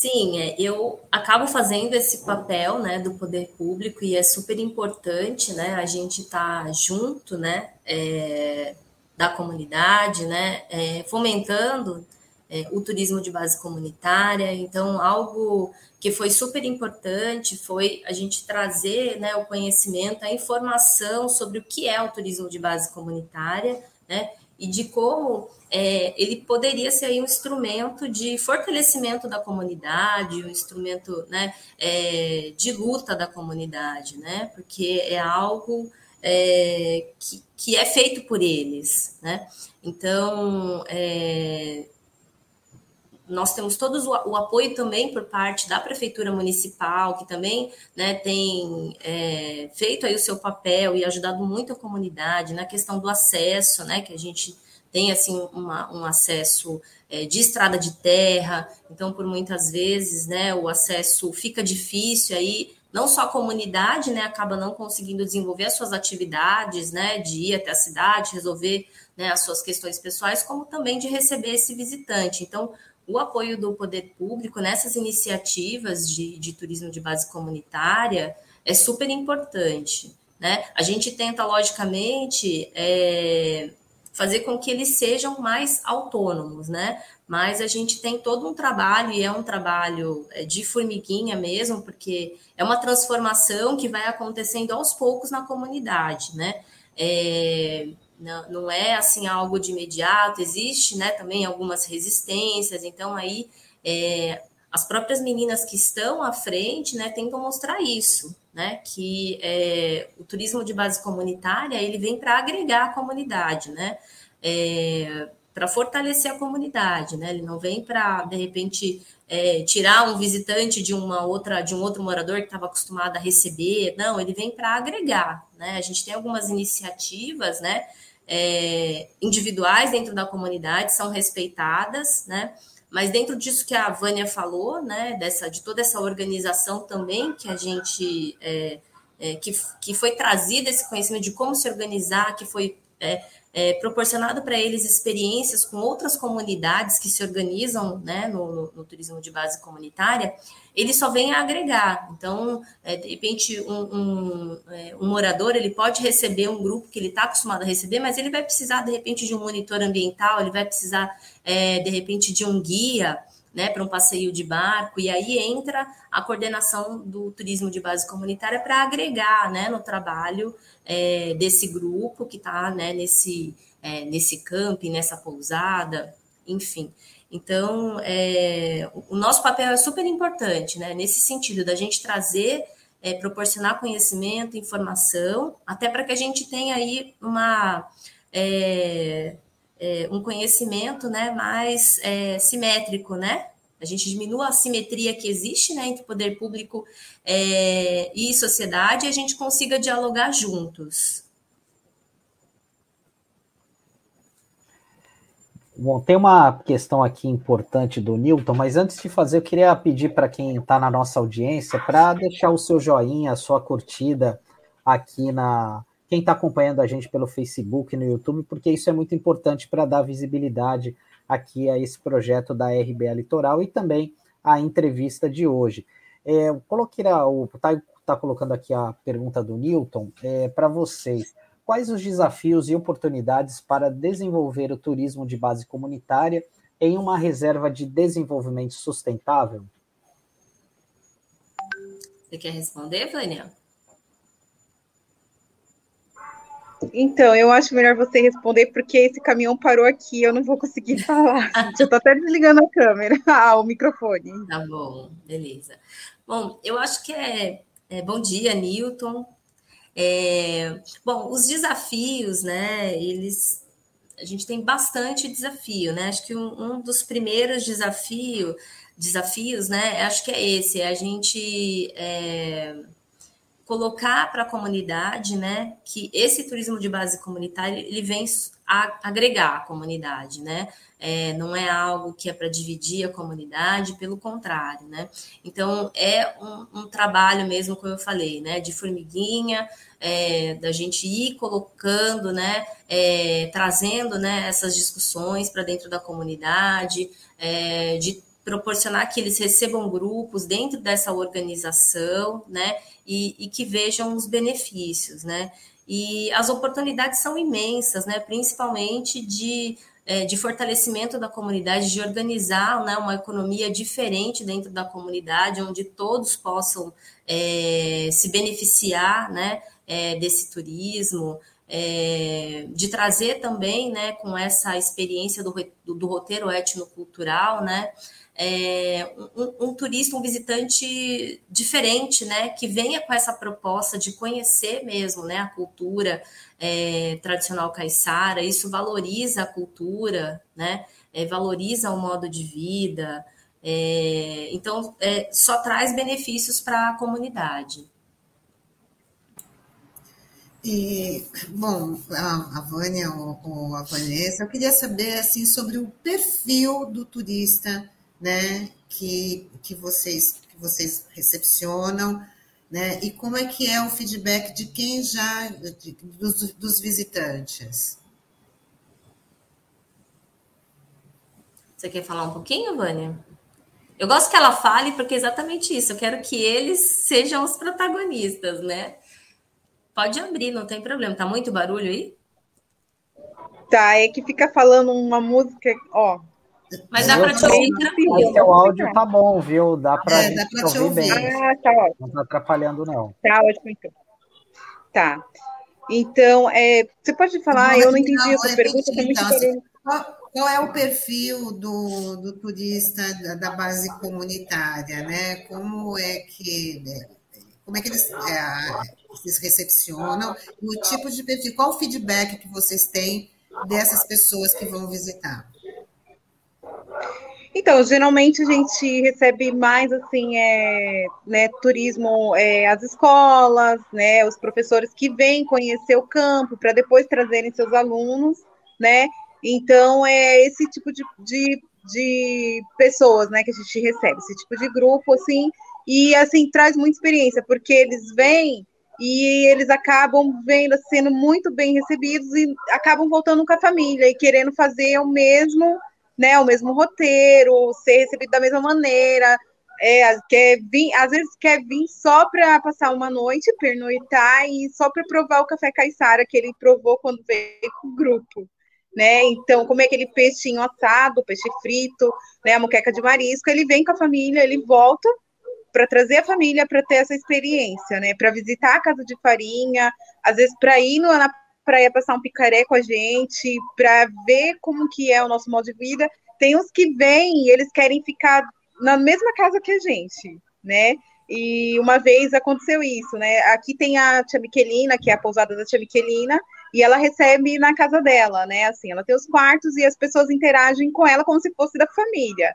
Sim, é, eu acabo fazendo esse papel né, do poder público e é super importante né, a gente estar tá junto né, é, da comunidade, né, é, fomentando é, o turismo de base comunitária. Então, algo que foi super importante foi a gente trazer né, o conhecimento, a informação sobre o que é o turismo de base comunitária, né, e de como é, ele poderia ser um instrumento de fortalecimento da comunidade, um instrumento né, é, de luta da comunidade, né, porque é algo é, que, que é feito por eles. Né? Então, é, nós temos todos o, o, apoio também por parte da prefeitura municipal, que também né, tem é, feito aí o seu papel e ajudado muito a comunidade na questão do acesso, né, que a gente tem assim uma, um acesso é, de estrada de terra, então por muitas vezes né, o acesso fica difícil aí não só a comunidade né, acaba não conseguindo desenvolver as suas atividades, né, de ir até a cidade, resolver né, as suas questões pessoais, como também de receber esse visitante. Então, o apoio do poder público nessas iniciativas de, de turismo de base comunitária é super importante. Né? A gente tenta, logicamente, é, fazer com que eles sejam mais autônomos, né? Mas a gente tem todo um trabalho, e é um trabalho é, de formiguinha mesmo, porque é uma transformação que vai acontecendo aos poucos na comunidade, né? É, não, não é assim algo de imediato, existe né, também algumas resistências, então aí é, as próprias meninas que estão à frente né, tentam mostrar isso, né, que é, o turismo de base comunitária ele vem para agregar a comunidade, né, é, para fortalecer a comunidade, né, ele não vem para de repente é, tirar um visitante de uma outra de um outro morador que estava acostumado a receber, não, ele vem para agregar, né, a gente tem algumas iniciativas, né, é, individuais dentro da comunidade são respeitadas, né? Mas dentro disso que a Vânia falou, né, dessa, de toda essa organização também que a gente é, é, que, que foi trazido esse conhecimento de como se organizar, que foi é, proporcionado para eles experiências com outras comunidades que se organizam né, no, no, no, turismo de base comunitária, ele só vem a agregar. Então, é, de repente, um, um, é, um, morador ele pode receber um grupo que ele está acostumado a receber, mas ele vai precisar, de repente, de um monitor ambiental, ele vai precisar, é, de repente, de um guia, né, para um passeio de barco, e aí entra a coordenação do turismo de base comunitária para agregar né, no trabalho é, desse grupo que está né, nesse, é, nesse camping, nessa pousada, enfim. Então, é, o nosso papel é super importante, né, nesse sentido, da gente trazer, é, proporcionar conhecimento, informação, até para que a gente tenha aí uma é, um conhecimento né, mais é, simétrico, né? A gente diminua a simetria que existe né, entre poder público é, e sociedade e a gente consiga dialogar juntos. Bom, tem uma questão aqui importante do Newton, mas antes de fazer, eu queria pedir para quem está na nossa audiência para deixar o seu joinha, a sua curtida aqui na, quem está acompanhando a gente pelo Facebook no YouTube, porque isso é muito importante para dar visibilidade aqui a esse projeto da RBA Litoral e também a entrevista de hoje. É, eu coloquei o está colocando aqui a pergunta do Newton, é, para vocês, quais os desafios e oportunidades para desenvolver o turismo de base comunitária em uma reserva de desenvolvimento sustentável? Você quer responder, Vânia? Então, eu acho melhor você responder, porque esse caminhão parou aqui, eu não vou conseguir falar. eu tô até desligando a câmera, ah, o microfone. Tá bom, beleza. Bom, eu acho que é, é bom dia, Newton. É, bom, os desafios, né? Eles a gente tem bastante desafio, né? Acho que um, um dos primeiros desafios, desafios, né? Acho que é esse, é a gente é, colocar para a comunidade, né, que esse turismo de base comunitária ele vem a agregar a comunidade, né? É, não é algo que é para dividir a comunidade, pelo contrário, né? Então é um, um, trabalho mesmo, como eu falei, né, de formiguinha, é, da gente ir colocando, né, é, trazendo, né, essas discussões para dentro da comunidade, é, de proporcionar que eles recebam grupos dentro dessa organização, né, e, e que vejam os benefícios, né? E as oportunidades são imensas, né? Principalmente de é, de fortalecimento da comunidade, de organizar né, uma economia diferente dentro da comunidade, onde todos possam é, se beneficiar né, é, desse turismo, é, de trazer também né, com essa experiência do, do, roteiro etnocultural, né, é, um, um, turista, um visitante diferente, né, que venha com essa proposta de conhecer mesmo, né, a cultura é, tradicional caiçara. Isso valoriza a cultura, né, é, valoriza o modo de vida. É, então, é, só traz benefícios para a comunidade. E, bom, a, a Vânia ou, ou, a Vanessa, eu queria saber assim sobre o perfil do turista né, que, que, vocês, que vocês recepcionam, né, e como é que é o feedback de quem já, de, dos, dos visitantes? Você quer falar um pouquinho, Vânia? Eu gosto que ela fale, porque é exatamente isso. Eu quero que eles sejam os protagonistas, né? Pode abrir, não tem problema. Tá muito barulho aí? Tá, é que fica falando uma música, ó, mas dá para te ouvir tranquilo. O áudio tá bom, viu? Dá para é, te ouvir, ouvir bem. Ah, tá ótimo. Não tá atrapalhando, não. Tá ótimo, então. Tá. Então, é, você pode falar, não, eu não entendi essa pergunta. Então, assim, qual, qual, é o perfil do, do turista da, da, base comunitária, né? Como é que né, como é que eles, é, eles recepcionam e o tipo de perfil, qual o feedback que vocês têm dessas pessoas que vão visitar? Então, geralmente a gente recebe mais assim, é, né, turismo, é, as escolas, né, os professores que vêm conhecer o campo para depois trazerem seus alunos, né? Então é esse tipo de, de, de pessoas, né, que a gente recebe, esse tipo de grupo, assim, e assim traz muita experiência, porque eles vêm e eles acabam vendo, sendo muito bem recebidos e acabam voltando com a família e querendo fazer o mesmo né, o mesmo roteiro, ser recebido da mesma maneira, é, quer vir, às vezes quer vir só para passar uma noite, pernoitar e só para provar o café caiçara que ele provou quando veio com o grupo, né? Então, como é aquele peixinho assado, peixe frito, né, a moqueca de marisco, ele vem com a família, ele volta para trazer a família para ter essa experiência, né? Para visitar a casa de farinha, às vezes para ir no, na para ir passar um picaré com a gente, para ver como que é o nosso modo de vida. Tem uns que vêm e eles querem ficar na mesma casa que a gente, né? E uma vez aconteceu isso, né? Aqui tem a tia Miquelina, que é a pousada da tia Miquelina, e ela recebe na casa dela, né? Assim, ela tem os quartos e as pessoas interagem com ela como se fosse da família.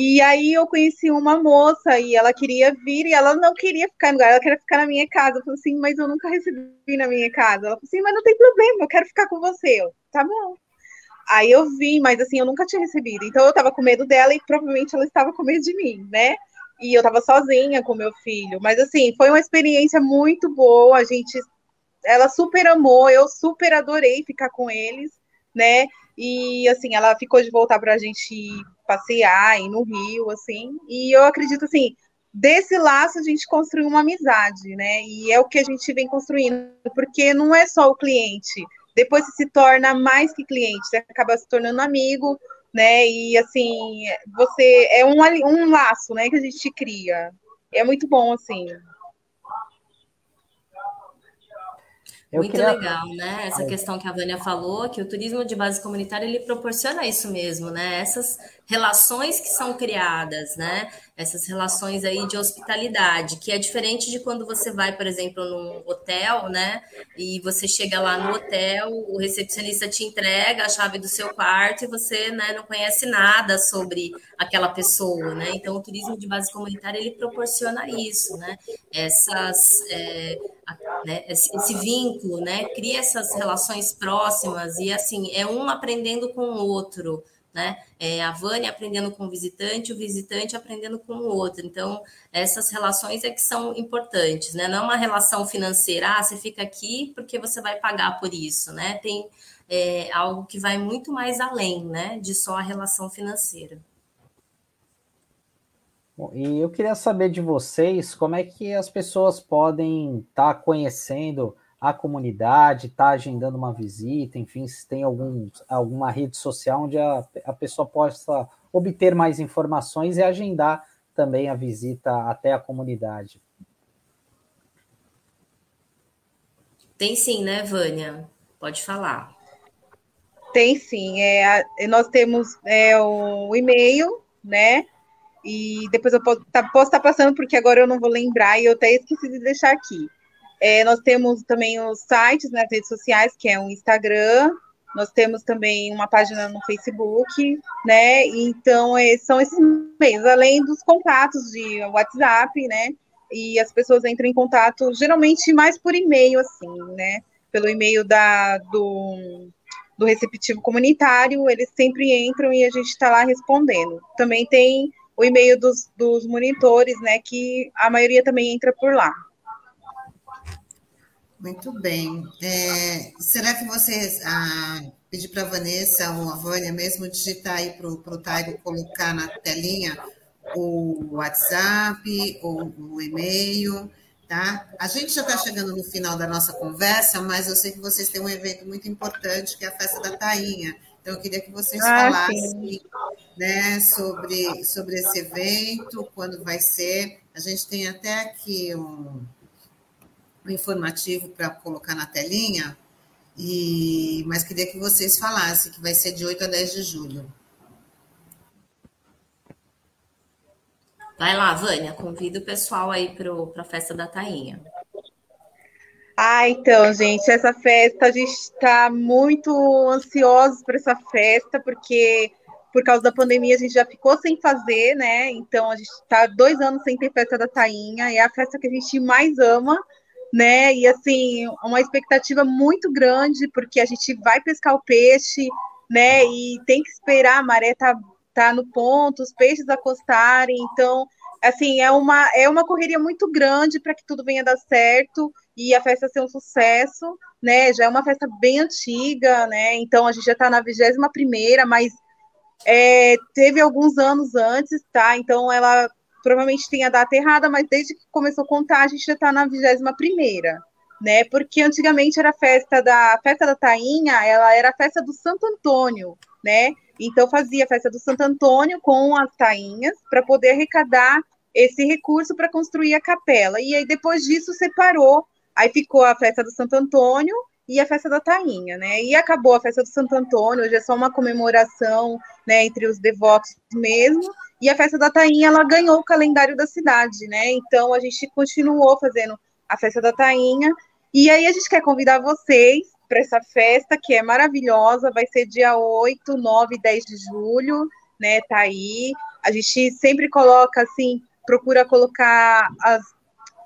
E aí eu conheci uma moça e ela queria vir e ela não queria ficar no lugar, ela queria ficar na minha casa. Eu falei assim, mas eu nunca recebi na minha casa. Ela falou assim, mas não tem problema, eu quero ficar com você. Eu, tá bom. Aí eu vim, mas assim, eu nunca tinha recebido. Então eu tava com medo dela e provavelmente ela estava com medo de mim, né? E eu tava sozinha com meu filho. Mas assim, foi uma experiência muito boa. A gente, ela super amou, eu super adorei ficar com eles, né? E assim, ela ficou de voltar pra gente passear, ir no Rio, assim. E eu acredito, assim, desse laço a gente construiu uma amizade, né? E é o que a gente vem construindo, porque não é só o cliente, depois você se torna mais que cliente, você acaba se tornando amigo, né? E assim, você é um, um laço, né, que a gente cria. É muito bom, assim. Eu Muito queria... legal, né? Essa questão que a Vânia falou, que o turismo de base comunitária ele proporciona isso mesmo, né? Essas relações que são criadas, né? Essas relações aí de hospitalidade, que é diferente de quando você vai, por exemplo, num hotel, né? E você chega lá no hotel, o recepcionista te entrega a chave do seu quarto e você, né, não conhece nada sobre aquela pessoa, né? Então, o turismo de base comunitária ele proporciona isso, né? Essas é, né, esse, vínculo, né, cria essas relações próximas e assim é um aprendendo com o outro, né? É a Vânia aprendendo com o visitante, o visitante aprendendo com o outro. Então essas relações é que são importantes, né? Não é uma relação financeira, ah, você fica aqui porque você vai pagar por isso, né? Tem é, algo que vai muito mais além, né, de só a relação financeira. Bom, e eu queria saber de vocês como é que as pessoas podem estar tá conhecendo a comunidade, estar tá agendando uma visita, enfim, se tem algum, alguma rede social onde a, a pessoa possa obter mais informações e agendar também a visita até a comunidade. Tem sim, né, Vânia? Pode falar. Tem sim. É, nós temos é, o e-mail, né? e depois eu posso, tá, posso estar tá passando porque agora eu não vou lembrar e eu até esqueci de deixar aqui. É, nós temos também os sites nas redes sociais, que é o Instagram, nós temos também uma página no Facebook, né? Então, é, são esses meios, além dos contatos de WhatsApp, né? E as pessoas entram em contato geralmente mais por e-mail, assim, né? Pelo e-mail da, do, do receptivo comunitário, eles sempre entram e a gente está lá respondendo. Também tem o e-mail dos, dos monitores, né? Que a maioria também entra por lá. Muito bem. É, será que vocês ah, pedir para a Vanessa ou a Vânia mesmo digitar aí para o Taigo colocar na telinha o WhatsApp ou o e-mail, tá? A gente já está chegando no final da nossa conversa, mas eu sei que vocês têm um evento muito importante que é a festa da Tainha. Então, eu queria que vocês ah, falassem né, sobre, sobre esse evento, quando vai ser. A gente tem até aqui um, um informativo para colocar na telinha, e, mas queria que vocês falassem que vai ser de 8 a 10 de julho. Vai lá, Vânia, convida o pessoal aí para a festa da Tainha. Ah, então, gente, essa festa, a gente está muito ansiosos para essa festa, porque por causa da pandemia a gente já ficou sem fazer, né? Então a gente está dois anos sem ter festa da Tainha, é a festa que a gente mais ama, né? E assim, uma expectativa muito grande, porque a gente vai pescar o peixe, né? E tem que esperar, a maré tá, tá no ponto, os peixes acostarem, então assim, é uma, é uma correria muito grande para que tudo venha dar certo e a festa ser um sucesso, né? Já é uma festa bem antiga, né? Então a gente já está na 21 primeira, mas é, teve alguns anos antes, tá? Então ela provavelmente tem a data errada, mas desde que começou a contar, a gente já está na 21 primeira, né? Porque antigamente era a festa da festa da Tainha, ela era a festa do Santo Antônio, né? Então fazia a festa do Santo Antônio com as tainhas para poder arrecadar esse recurso para construir a capela. E aí depois disso separou Aí ficou a festa do Santo Antônio e a festa da Tainha, né? E acabou a festa do Santo Antônio, hoje é só uma comemoração, né, entre os devotos mesmo. E a festa da Tainha, ela ganhou o calendário da cidade, né? Então a gente continuou fazendo a festa da Tainha. E aí a gente quer convidar vocês para essa festa que é maravilhosa, vai ser dia 8, 9 e 10 de julho, né? Tá aí. A gente sempre coloca assim, procura colocar as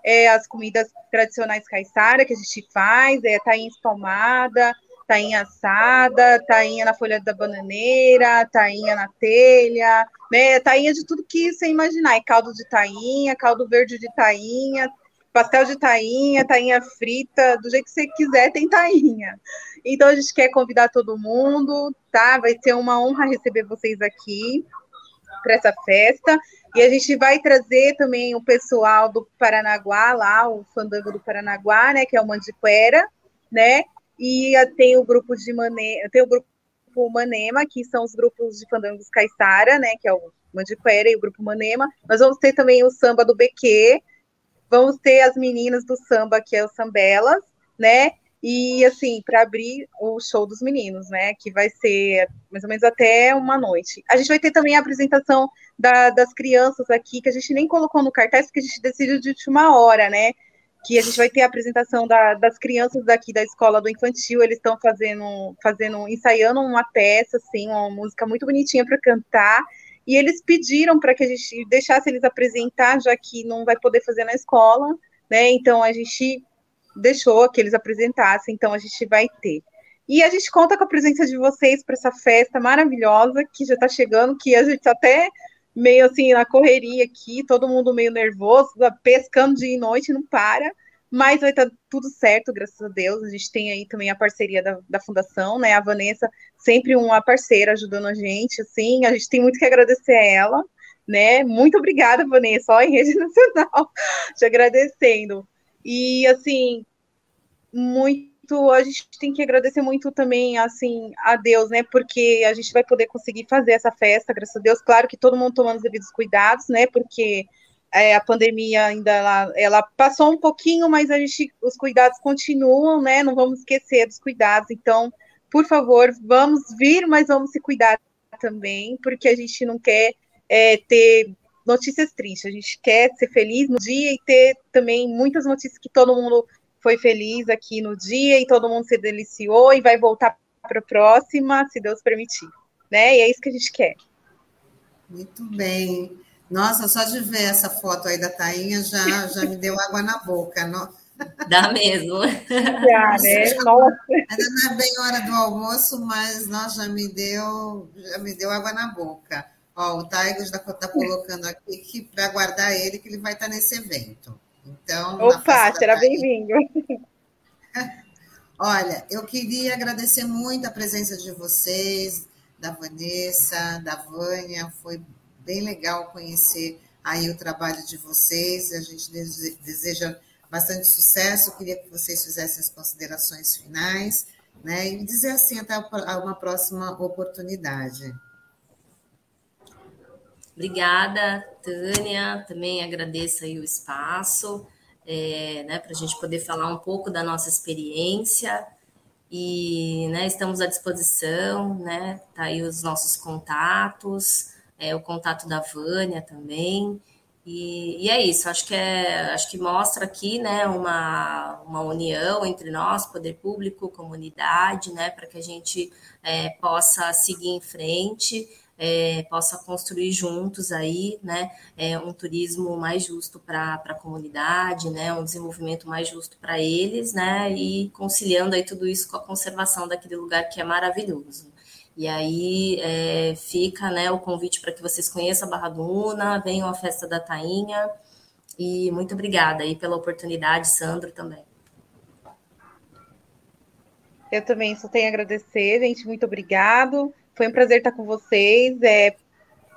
é, as comidas tradicionais caiçara que a gente faz, é tainha espalmada, tainha assada, tainha na folha da bananeira, tainha na telha, né? Tainha de tudo que você imaginar. É caldo de tainha, caldo verde de tainha, pastel de tainha, tainha frita, do jeito que você quiser, tem tainha. Então a gente quer convidar todo mundo, tá? Vai ser uma honra receber vocês aqui. Para essa festa. E a gente vai trazer também o pessoal do Paranaguá, lá, o Fandango do Paranaguá, né, que é o Mandiquera, né? E tem o grupo de Manema, tem o grupo Manema, que são os grupos de fandangos Caiçara, né, que é o Mandiquera e o grupo Manema. Nós vamos ter também o samba do Bequê, vamos ter as meninas do samba, que é o Sambelas, né? E assim, para abrir o show dos meninos, né? Que vai ser mais ou menos até uma noite. A gente vai ter também a apresentação da, das crianças aqui, que a gente nem colocou no cartaz, porque a gente decidiu de última hora, né? Que a gente vai ter a apresentação da, das crianças daqui da escola do infantil. Eles estão fazendo, fazendo, ensaiando uma peça, assim, uma música muito bonitinha para cantar. E eles pediram para que a gente deixasse eles apresentar, já que não vai poder fazer na escola, né? Então a gente deixou que eles apresentassem, então a gente vai ter. E a gente conta com a presença de vocês para essa festa maravilhosa que já está chegando, que a gente tá até meio assim na correria aqui, todo mundo meio nervoso, pescando dia e noite, não para, mas vai estar tá tudo certo, graças a Deus. A gente tem aí também a parceria da, da fundação, né? A Vanessa, sempre uma parceira ajudando a gente, assim, a gente tem muito que agradecer a ela, né? Muito obrigada, Vanessa, ó, em rede nacional, te agradecendo. E assim, muito a gente tem que agradecer muito também assim a Deus, né? Porque a gente vai poder conseguir fazer essa festa, graças a Deus. Claro que todo mundo tomando os devidos cuidados, né? Porque é, a pandemia ainda ela, ela, passou um pouquinho, mas a gente os cuidados continuam, né? Não vamos esquecer dos cuidados. Então, por favor, vamos vir, mas vamos se cuidar também, porque a gente não quer é, ter notícias tristes. A gente quer ser feliz no dia e ter também muitas notícias que todo mundo foi feliz aqui no dia e todo mundo se deliciou e vai voltar para a próxima, se Deus permitir. Né? E é isso que a gente quer. Muito bem. Nossa, só de ver essa foto aí da Tainha já, já me deu água na boca. Não? Dá mesmo. Já, né? Nossa. Ainda não é bem hora do almoço, mas nós já me deu, já me deu água na boca. Ó, o Taigo já está colocando aqui que para aguardar ele, que ele vai estar nesse evento. Então. Opa, será bem-vindo. Olha, eu queria agradecer muito a presença de vocês, da Vanessa, da Vânia. Foi bem legal conhecer aí o trabalho de vocês. A gente deseja bastante sucesso. Eu queria que vocês fizessem as considerações finais, né? E dizer assim até uma próxima oportunidade. Obrigada, Tânia. Também agradeço aí o espaço, é, né, para a gente poder falar um pouco da nossa experiência. E né, estamos à disposição, né? Tá aí os nossos contatos, é, o contato da Vânia também. E, e, é isso, acho que é, acho que mostra aqui né, uma, uma união entre nós, poder público, comunidade, né, para que a gente é, possa seguir em frente é, possa construir juntos aí, né, é, um turismo mais justo para a comunidade, né, um desenvolvimento mais justo para eles, né, e conciliando aí tudo isso com a conservação daquele lugar que é maravilhoso. E aí é, fica, né, o convite para que vocês conheçam a Barra do Una, venham à festa da Tainha, e muito obrigada aí pela oportunidade, Sandro também. Eu também só tenho a agradecer, gente. Muito obrigado. Foi um prazer estar com vocês. É,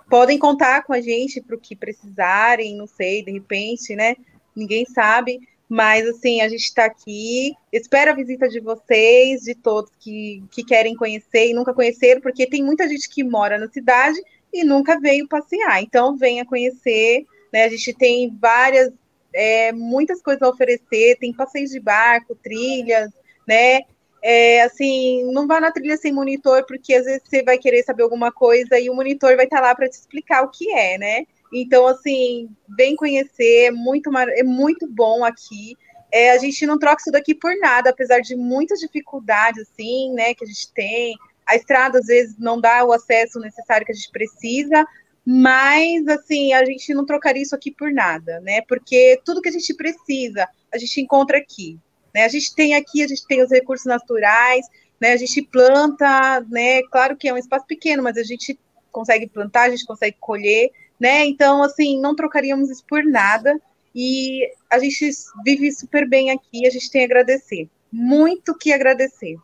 podem contar com a gente para o que precisarem, não sei, de repente, né? Ninguém sabe. Mas, assim, a gente está aqui. Espero a visita de vocês, de todos que, que querem conhecer e nunca conheceram, porque tem muita gente que mora na cidade e nunca veio passear. Então, venha conhecer. Né? A gente tem várias, é, muitas coisas a oferecer. Tem passeios de barco, trilhas, né? É, assim, não vá na trilha sem monitor, porque às vezes você vai querer saber alguma coisa e o monitor vai estar lá para te explicar o que é, né? Então, assim, vem conhecer, é muito, é muito bom aqui. É, a gente não troca isso daqui por nada, apesar de muitas dificuldades, assim, né, que a gente tem. A estrada, às vezes, não dá o acesso necessário que a gente precisa, mas, assim, a gente não trocaria isso aqui por nada, né? Porque tudo que a gente precisa, a gente encontra aqui. Né? A gente tem aqui, a gente tem os recursos naturais, né? A gente planta, né? Claro que é um espaço pequeno, mas a gente consegue plantar, a gente consegue colher, né? Então, assim, não trocaríamos isso por nada. E a gente vive super bem aqui, a gente tem a agradecer. Muito que agradecer.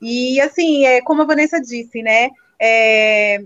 E assim, é, como a Vanessa disse, né? É,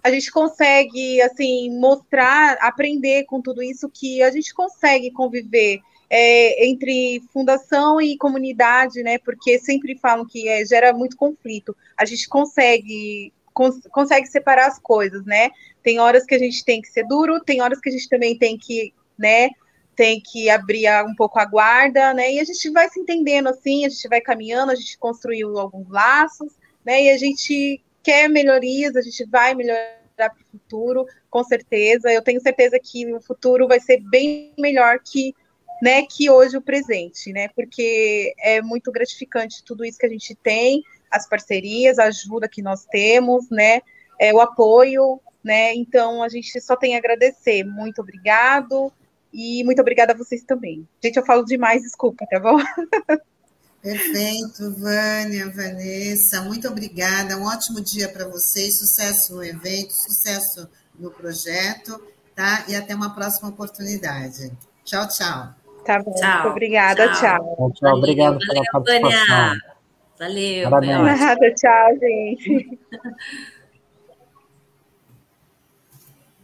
a gente consegue assim mostrar, aprender com tudo isso que a gente consegue conviver é, entre fundação e comunidade, né? Porque sempre falam que é, gera muito conflito. A gente consegue cons consegue separar as coisas, né? Tem horas que a gente tem que ser duro, tem horas que a gente também tem que, né? Tem que abrir um pouco a guarda, né? E a gente vai se entendendo assim, a gente vai caminhando, a gente construiu alguns laços, né? E a gente quer melhorias, a gente vai melhorar para o futuro, com certeza. Eu tenho certeza que o futuro vai ser bem melhor que, né, que hoje o presente, né? Porque é muito gratificante tudo isso que a gente tem, as parcerias, a ajuda que nós temos, né? É, o apoio, né? Então a gente só tem a agradecer. Muito obrigado. E muito obrigada a vocês também. Gente, eu falo demais, desculpa, tá bom? Perfeito, Vânia, Vanessa, muito obrigada. Um ótimo dia para vocês, sucesso no evento, sucesso no projeto, tá? E até uma próxima oportunidade. Tchau, tchau. Tá bom, tchau. muito obrigada, tchau. Tchau, tchau. obrigado valeu, pela participação. Vânia. Valeu, Nada, tchau, gente.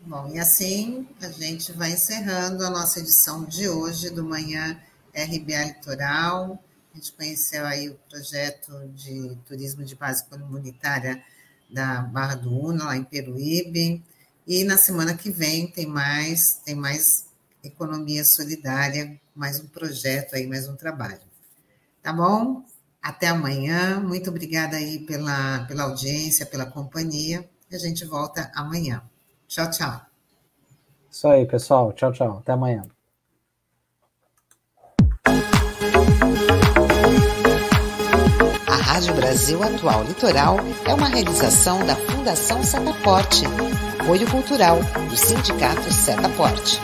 Bom, e assim a gente vai encerrando a nossa edição de hoje do Manhã RBA Litoral. A gente conheceu aí o projeto de turismo de base comunitária da Barra do Una, lá em Peruíbe. E na semana que vem tem mais, tem mais economia solidária, mais um projeto aí, mais um trabalho. Tá bom? Até amanhã. Muito obrigada aí pela, pela audiência, pela companhia. E a gente volta amanhã. Tchau, tchau. Isso aí, pessoal. Tchau, tchau. Até amanhã. Rádio Brasil Atual Litoral é uma realização da Fundação Setaporte, apoio cultural do Sindicato Setaporte.